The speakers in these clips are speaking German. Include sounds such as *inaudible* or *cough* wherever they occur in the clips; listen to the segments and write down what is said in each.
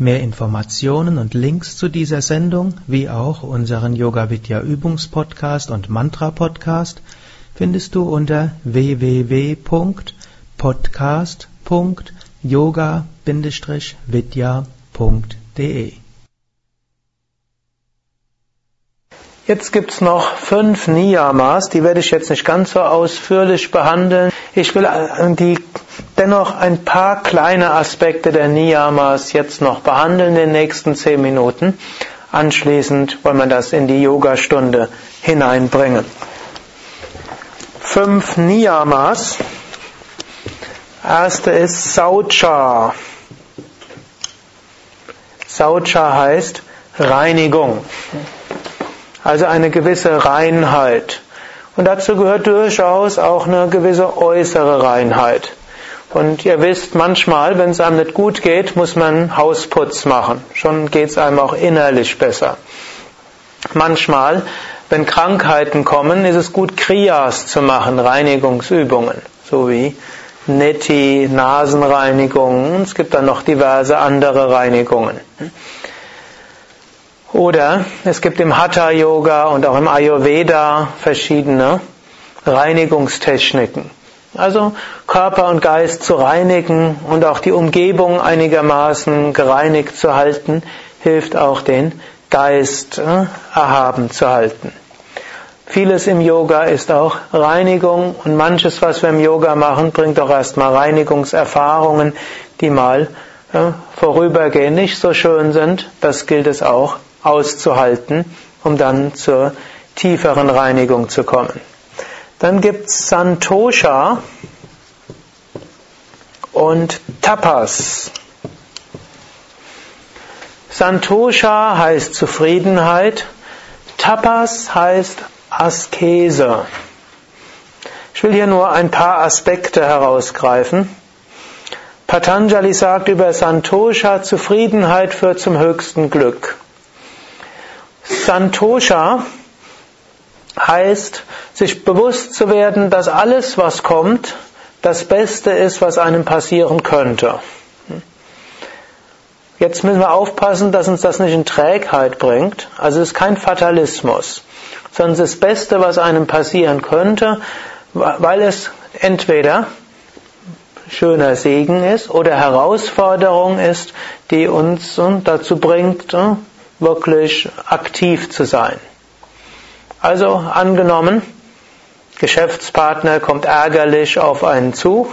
Mehr Informationen und Links zu dieser Sendung, wie auch unseren Yoga Vidya Übungspodcast und Mantra Podcast findest du unter www.podcast.yoga-vidya.de. Jetzt gibt's noch fünf Niyamas, die werde ich jetzt nicht ganz so ausführlich behandeln. Ich will äh, die dennoch ein paar kleine Aspekte der Niyamas jetzt noch behandeln in den nächsten zehn Minuten. Anschließend wollen wir das in die Yogastunde hineinbringen. Fünf Niyamas. Erste ist Saucha. Saucha heißt Reinigung. Also eine gewisse Reinheit. Und dazu gehört durchaus auch eine gewisse äußere Reinheit. Und ihr wisst, manchmal, wenn es einem nicht gut geht, muss man Hausputz machen. Schon geht es einem auch innerlich besser. Manchmal, wenn Krankheiten kommen, ist es gut, Kriyas zu machen, Reinigungsübungen, so wie Neti, Nasenreinigung. Es gibt dann noch diverse andere Reinigungen. Oder es gibt im Hatha Yoga und auch im Ayurveda verschiedene Reinigungstechniken. Also Körper und Geist zu reinigen und auch die Umgebung einigermaßen gereinigt zu halten, hilft auch den Geist äh, erhaben zu halten. Vieles im Yoga ist auch Reinigung und manches, was wir im Yoga machen, bringt auch erstmal Reinigungserfahrungen, die mal äh, vorübergehend nicht so schön sind. Das gilt es auch auszuhalten, um dann zur tieferen Reinigung zu kommen. Dann gibt's Santosha und Tapas. Santosha heißt Zufriedenheit, Tapas heißt Askese. Ich will hier nur ein paar Aspekte herausgreifen. Patanjali sagt über Santosha, Zufriedenheit führt zum höchsten Glück. Santosha heißt, sich bewusst zu werden, dass alles, was kommt, das Beste ist, was einem passieren könnte. Jetzt müssen wir aufpassen, dass uns das nicht in Trägheit bringt. Also es ist kein Fatalismus, sondern das Beste, was einem passieren könnte, weil es entweder schöner Segen ist oder Herausforderung ist, die uns dazu bringt, wirklich aktiv zu sein. Also angenommen, Geschäftspartner kommt ärgerlich auf einen zu.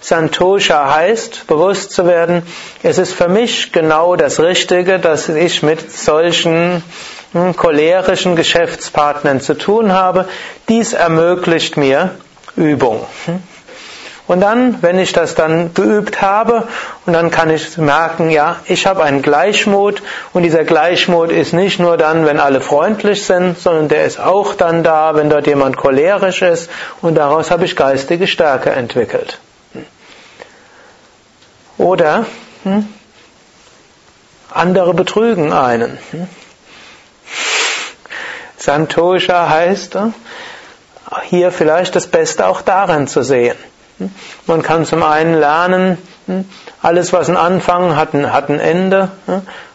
Santosha heißt, bewusst zu werden, es ist für mich genau das Richtige, dass ich mit solchen hm, cholerischen Geschäftspartnern zu tun habe. Dies ermöglicht mir Übung. Und dann, wenn ich das dann geübt habe, und dann kann ich merken, ja, ich habe einen Gleichmut und dieser Gleichmut ist nicht nur dann, wenn alle freundlich sind, sondern der ist auch dann da, wenn dort jemand cholerisch ist und daraus habe ich geistige Stärke entwickelt. Oder hm, andere betrügen einen. Hm. Santosha heißt, hm, hier vielleicht das Beste auch darin zu sehen. Man kann zum einen lernen, alles was einen Anfang hat hat ein Ende.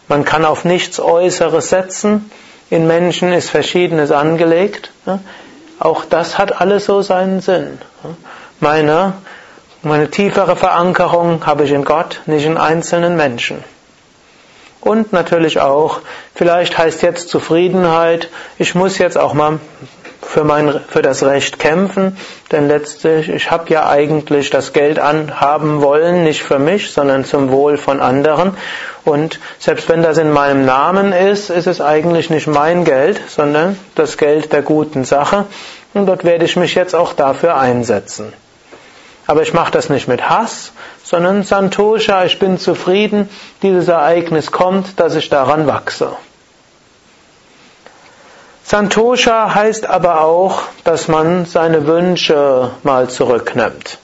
Man kann auf nichts Äußeres setzen. In Menschen ist Verschiedenes angelegt. Auch das hat alles so seinen Sinn. Meine, meine tiefere Verankerung habe ich in Gott, nicht in einzelnen Menschen. Und natürlich auch, vielleicht heißt jetzt Zufriedenheit, ich muss jetzt auch mal für, mein, für das Recht kämpfen, denn letztlich, ich habe ja eigentlich das Geld anhaben wollen, nicht für mich, sondern zum Wohl von anderen. Und selbst wenn das in meinem Namen ist, ist es eigentlich nicht mein Geld, sondern das Geld der guten Sache. Und dort werde ich mich jetzt auch dafür einsetzen. Aber ich mache das nicht mit Hass, sondern Santosha, ich bin zufrieden, dieses Ereignis kommt, dass ich daran wachse. Santosha heißt aber auch, dass man seine Wünsche mal zurücknimmt.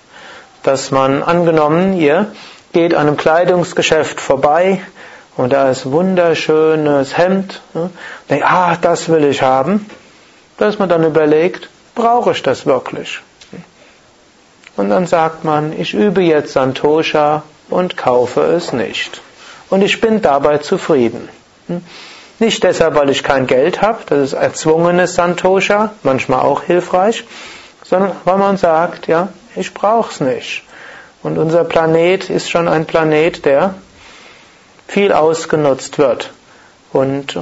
Dass man angenommen, ihr geht an einem Kleidungsgeschäft vorbei und da ist wunderschönes Hemd. Ne? Denkt, ah, das will ich haben. Dass man dann überlegt, brauche ich das wirklich? Und dann sagt man, ich übe jetzt Santosha und kaufe es nicht. Und ich bin dabei zufrieden. Nicht deshalb, weil ich kein Geld habe, das ist erzwungenes Santosha, manchmal auch hilfreich, sondern weil man sagt, ja, ich brauche es nicht. Und unser Planet ist schon ein Planet, der viel ausgenutzt wird. Und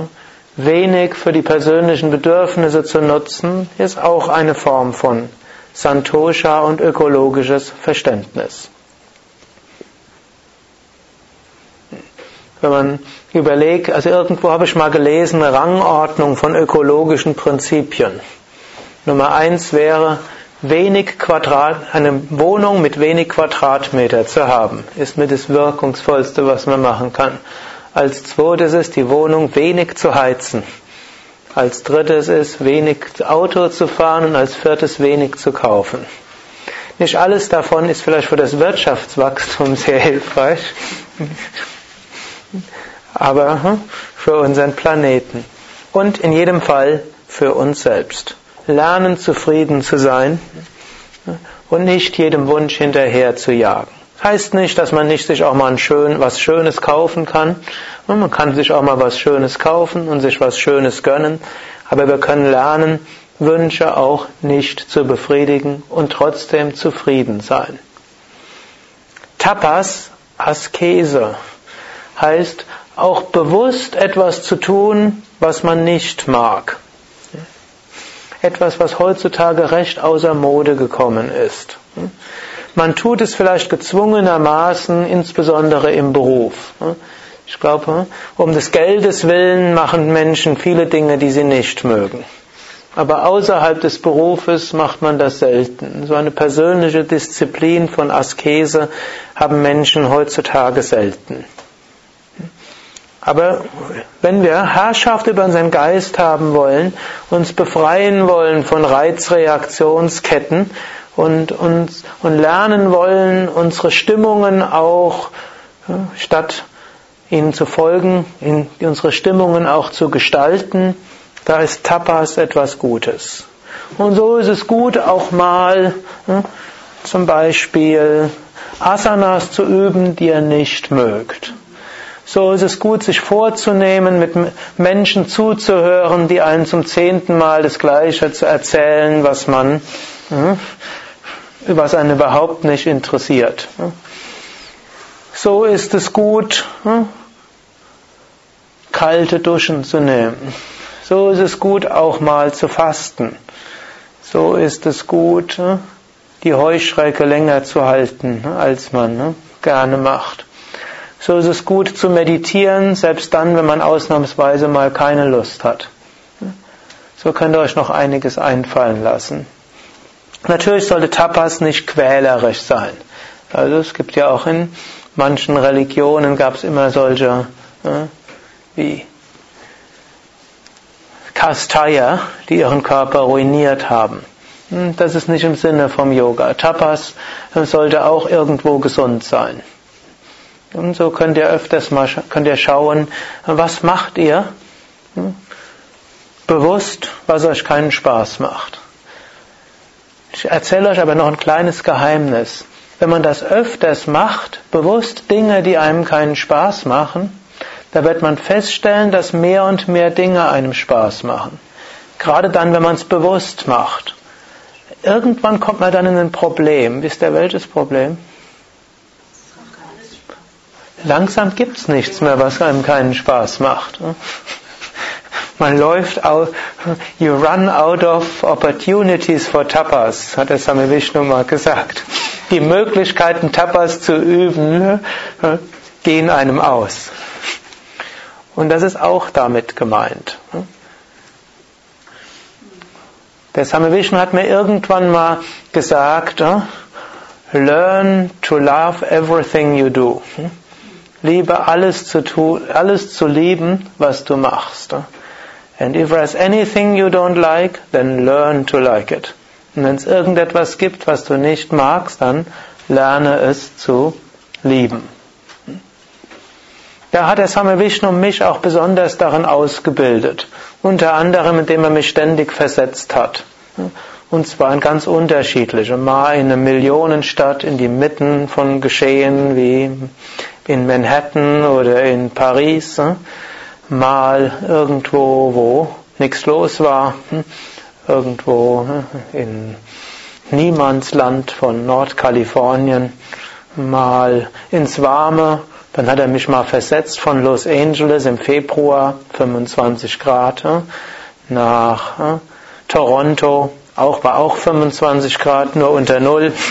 wenig für die persönlichen Bedürfnisse zu nutzen, ist auch eine Form von Santosha und ökologisches Verständnis. Wenn man überlegt, also irgendwo habe ich mal gelesen, eine Rangordnung von ökologischen Prinzipien. Nummer eins wäre, wenig Quadrat, eine Wohnung mit wenig Quadratmeter zu haben, ist mir das wirkungsvollste, was man machen kann. Als zweites ist die Wohnung wenig zu heizen. Als drittes ist wenig Auto zu fahren und als viertes wenig zu kaufen. Nicht alles davon ist vielleicht für das Wirtschaftswachstum sehr hilfreich, aber für unseren Planeten und in jedem Fall für uns selbst lernen, zufrieden zu sein und nicht jedem Wunsch hinterher zu jagen. Heißt nicht, dass man nicht sich auch mal ein schön, was Schönes kaufen kann. Man kann sich auch mal was Schönes kaufen und sich was Schönes gönnen. Aber wir können lernen, Wünsche auch nicht zu befriedigen und trotzdem zufrieden sein. Tapas, Askese, heißt auch bewusst etwas zu tun, was man nicht mag etwas, was heutzutage recht außer Mode gekommen ist. Man tut es vielleicht gezwungenermaßen, insbesondere im Beruf. Ich glaube, um des Geldes willen machen Menschen viele Dinge, die sie nicht mögen. Aber außerhalb des Berufes macht man das selten. So eine persönliche Disziplin von Askese haben Menschen heutzutage selten. Aber wenn wir Herrschaft über unseren Geist haben wollen, uns befreien wollen von Reizreaktionsketten und, uns, und lernen wollen, unsere Stimmungen auch, statt ihnen zu folgen, in, unsere Stimmungen auch zu gestalten, da ist Tapas etwas Gutes. Und so ist es gut, auch mal zum Beispiel Asanas zu üben, die ihr nicht mögt. So ist es gut, sich vorzunehmen, mit Menschen zuzuhören, die einen zum zehnten Mal das Gleiche zu erzählen, was man, hm, was einen überhaupt nicht interessiert. So ist es gut, hm, kalte Duschen zu nehmen. So ist es gut, auch mal zu fasten. So ist es gut, hm, die Heuschrecke länger zu halten, als man gerne macht. So ist es gut zu meditieren, selbst dann, wenn man ausnahmsweise mal keine Lust hat. So könnt ihr euch noch einiges einfallen lassen. Natürlich sollte Tapas nicht quälerisch sein. Also es gibt ja auch in manchen Religionen gab es immer solche äh, wie Kastaya, die ihren Körper ruiniert haben. Hm, das ist nicht im Sinne vom Yoga. Tapas sollte auch irgendwo gesund sein. Und so könnt ihr öfters mal könnt ihr schauen, was macht ihr? Hm? Bewusst, was euch keinen Spaß macht. Ich erzähle euch aber noch ein kleines Geheimnis. Wenn man das öfters macht, bewusst Dinge, die einem keinen Spaß machen, da wird man feststellen, dass mehr und mehr Dinge einem Spaß machen. Gerade dann, wenn man es bewusst macht. Irgendwann kommt man dann in ein Problem. Wisst ihr welches Problem? Langsam gibt's nichts mehr, was einem keinen Spaß macht. Man läuft out, you run out of opportunities for tapas, hat der Same Vishnu mal gesagt. Die Möglichkeiten, Tapas zu üben, gehen einem aus. Und das ist auch damit gemeint. Der Same Vishnu hat mir irgendwann mal gesagt, Learn to love everything you do. Liebe alles zu tun, alles zu lieben, was du machst. And if there's anything you don't like, then learn to like it. Und wenn es irgendetwas gibt, was du nicht magst, dann lerne es zu lieben. Da hat der Same Vishnu mich auch besonders darin ausgebildet. Unter anderem, indem er mich ständig versetzt hat. Und zwar in ganz unterschiedliche. Mal in eine Millionenstadt, in die Mitten von Geschehen wie in Manhattan oder in Paris. Mal irgendwo, wo nichts los war. Irgendwo in Niemandsland von Nordkalifornien. Mal ins Warme dann hat er mich mal versetzt von Los Angeles im Februar, 25 Grad, nach Toronto, auch war auch 25 Grad, nur unter Null. *laughs*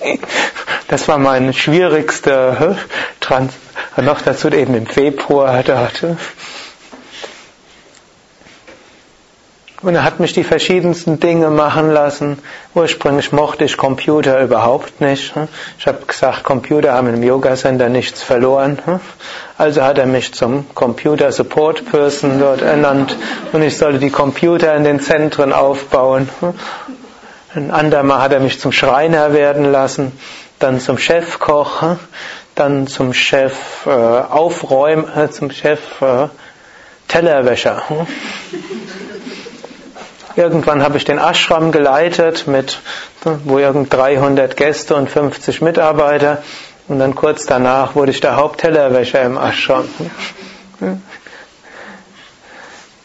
*laughs* Das war mein schwierigster Trans. Noch dazu eben im Februar dort. Und er hat mich die verschiedensten Dinge machen lassen. Ursprünglich mochte ich Computer überhaupt nicht. Ich habe gesagt, Computer haben im Yoga Center nichts verloren. Also hat er mich zum Computer Support Person dort ernannt und ich sollte die Computer in den Zentren aufbauen. Ein andermal hat er mich zum Schreiner werden lassen, dann zum Chefkoch, dann zum Chef äh, Aufräumen, äh, zum Chef äh, Tellerwäscher. Irgendwann habe ich den Ashram geleitet mit, wo irgend 300 Gäste und 50 Mitarbeiter. Und dann kurz danach wurde ich der Haupttellerwäscher im Ashram.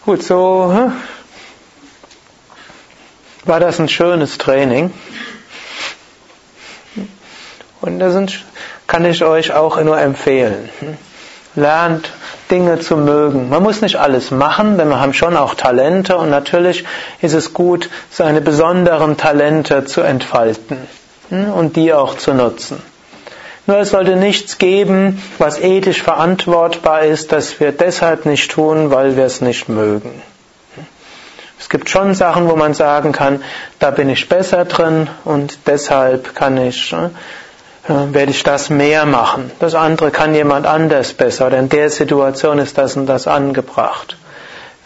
Gut, so hm? war das ein schönes Training. Und das kann ich euch auch nur empfehlen. Lernt Dinge zu mögen. Man muss nicht alles machen, denn wir haben schon auch Talente und natürlich ist es gut, seine besonderen Talente zu entfalten hm, und die auch zu nutzen. Nur es sollte nichts geben, was ethisch verantwortbar ist, dass wir deshalb nicht tun, weil wir es nicht mögen. Es gibt schon Sachen, wo man sagen kann, da bin ich besser drin und deshalb kann ich hm, werde ich das mehr machen. Das andere kann jemand anders besser oder in der Situation ist das und das angebracht.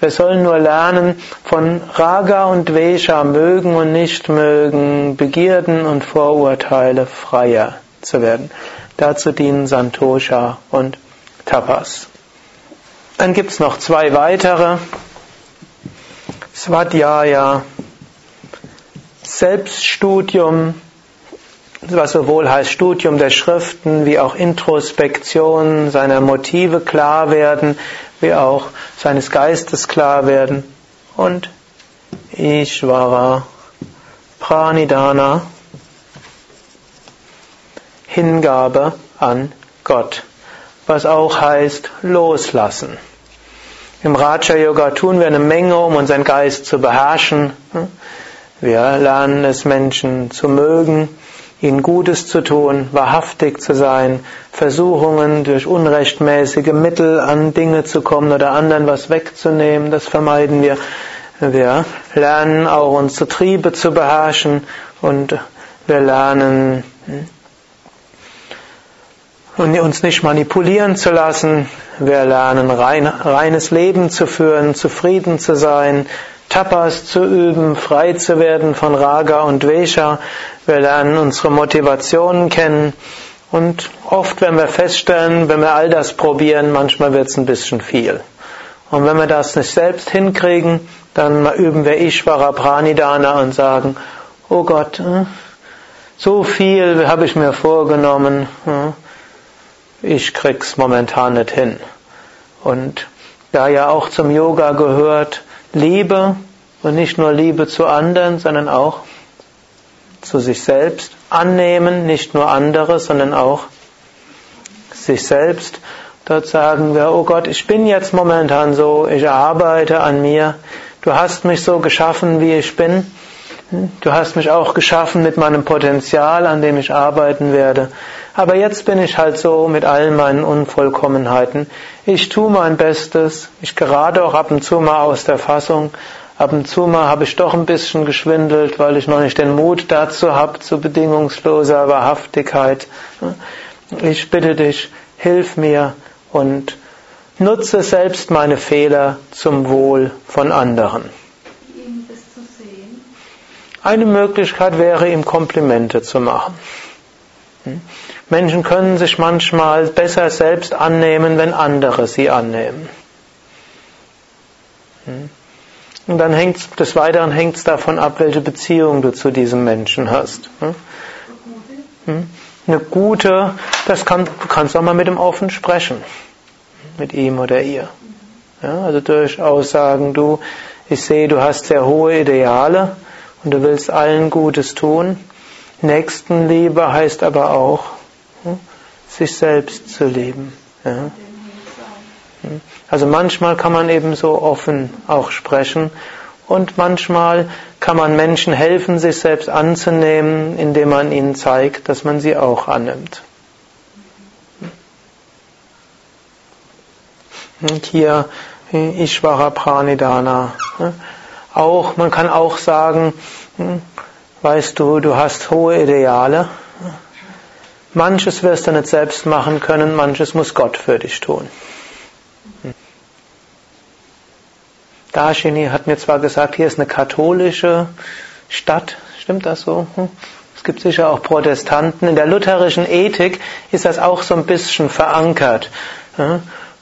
Wir sollen nur lernen, von Raga und Vesha mögen und nicht mögen, Begierden und Vorurteile freier zu werden. Dazu dienen Santosha und Tapas. Dann gibt's noch zwei weitere. Svadhyaya, Selbststudium, was sowohl heißt Studium der Schriften wie auch Introspektion seiner Motive klar werden, wie auch seines Geistes klar werden und Ishvara Pranidana Hingabe an Gott, was auch heißt loslassen. Im Raja Yoga tun wir eine Menge, um unseren Geist zu beherrschen. Wir lernen es Menschen zu mögen, ihnen Gutes zu tun, wahrhaftig zu sein, Versuchungen durch unrechtmäßige Mittel an Dinge zu kommen oder anderen was wegzunehmen, das vermeiden wir. Wir lernen auch unsere Triebe zu beherrschen und wir lernen uns nicht manipulieren zu lassen. Wir lernen rein, reines Leben zu führen, zufrieden zu sein, Tapas zu üben, frei zu werden von Raga und Vesha. Wir lernen unsere Motivationen kennen. Und oft, wenn wir feststellen, wenn wir all das probieren, manchmal wird es ein bisschen viel. Und wenn wir das nicht selbst hinkriegen, dann üben wir Ishvara Pranidana und sagen, oh Gott, hm, so viel habe ich mir vorgenommen, hm, ich krieg's momentan nicht hin. Und da ja auch zum Yoga gehört, Liebe und nicht nur Liebe zu anderen, sondern auch zu sich selbst. Annehmen, nicht nur andere, sondern auch sich selbst. Dort sagen wir, oh Gott, ich bin jetzt momentan so, ich arbeite an mir. Du hast mich so geschaffen, wie ich bin. Du hast mich auch geschaffen mit meinem Potenzial, an dem ich arbeiten werde. Aber jetzt bin ich halt so mit all meinen Unvollkommenheiten. Ich tue mein Bestes. Ich gerate auch ab und zu mal aus der Fassung. Ab und zu mal habe ich doch ein bisschen geschwindelt, weil ich noch nicht den Mut dazu habe, zu bedingungsloser Wahrhaftigkeit. Ich bitte dich, hilf mir und nutze selbst meine Fehler zum Wohl von anderen. Eine Möglichkeit wäre, ihm Komplimente zu machen. Menschen können sich manchmal besser selbst annehmen, wenn andere sie annehmen. Hm? Und dann hängt des Weiteren hängt es davon ab, welche Beziehung du zu diesem Menschen hast. Hm? Eine gute, das kann, du kannst auch mal mit ihm offen sprechen. Mit ihm oder ihr. Ja, also durchaus sagen, du, ich sehe, du hast sehr hohe Ideale und du willst allen Gutes tun. Nächstenliebe heißt aber auch, hm, sich selbst zu lieben. Ja. Also manchmal kann man eben so offen auch sprechen und manchmal kann man Menschen helfen, sich selbst anzunehmen, indem man ihnen zeigt, dass man sie auch annimmt. Und hier Ishvara Pranidana. Auch, man kann auch sagen, hm, weißt du, du hast hohe Ideale. Manches wirst du nicht selbst machen können, manches muss Gott für dich tun. Darshini hat mir zwar gesagt, hier ist eine katholische Stadt, stimmt das so? Hm? Es gibt sicher auch Protestanten. In der lutherischen Ethik ist das auch so ein bisschen verankert.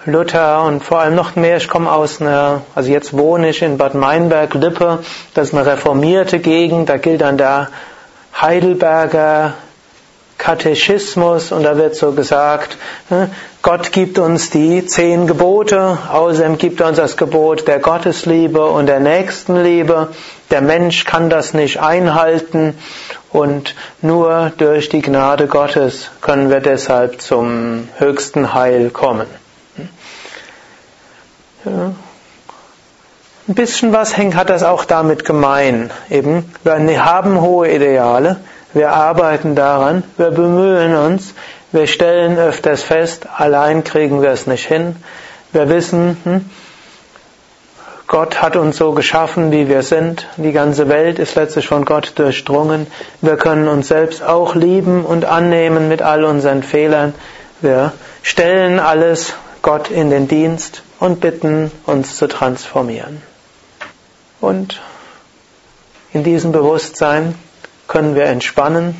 Luther und vor allem noch mehr, ich komme aus einer, also jetzt wohne ich in Bad Meinberg, Lippe, das ist eine reformierte Gegend, da gilt dann der Heidelberger Katechismus und da wird so gesagt, ne, Gott gibt uns die zehn Gebote, außerdem gibt er uns das Gebot der Gottesliebe und der Nächstenliebe. Der Mensch kann das nicht einhalten und nur durch die Gnade Gottes können wir deshalb zum höchsten Heil kommen. Ein bisschen was hat das auch damit gemein. Eben, wir haben hohe Ideale, wir arbeiten daran, wir bemühen uns, wir stellen öfters fest, allein kriegen wir es nicht hin. Wir wissen, hm, Gott hat uns so geschaffen, wie wir sind. Die ganze Welt ist letztlich von Gott durchdrungen. Wir können uns selbst auch lieben und annehmen mit all unseren Fehlern. Wir stellen alles Gott in den Dienst und bitten uns zu transformieren. Und in diesem Bewusstsein können wir entspannen.